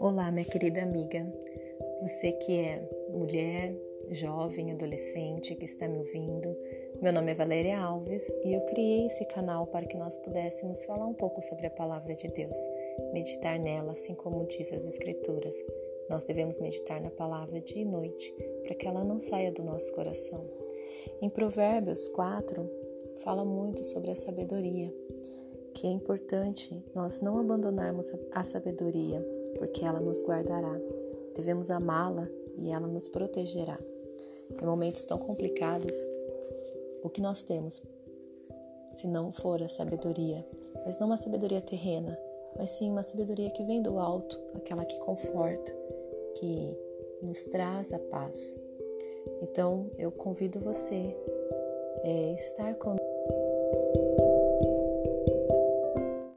Olá, minha querida amiga. Você que é mulher, jovem, adolescente que está me ouvindo. Meu nome é Valéria Alves e eu criei esse canal para que nós pudéssemos falar um pouco sobre a palavra de Deus, meditar nela, assim como diz as Escrituras. Nós devemos meditar na palavra dia e noite, para que ela não saia do nosso coração. Em Provérbios 4, fala muito sobre a sabedoria, que é importante nós não abandonarmos a sabedoria, porque ela nos guardará. Devemos amá-la e ela nos protegerá. Em momentos tão complicados, o que nós temos, se não for a sabedoria, mas não uma sabedoria terrena, mas sim uma sabedoria que vem do alto, aquela que conforta, que nos traz a paz. Então, eu convido você a estar conosco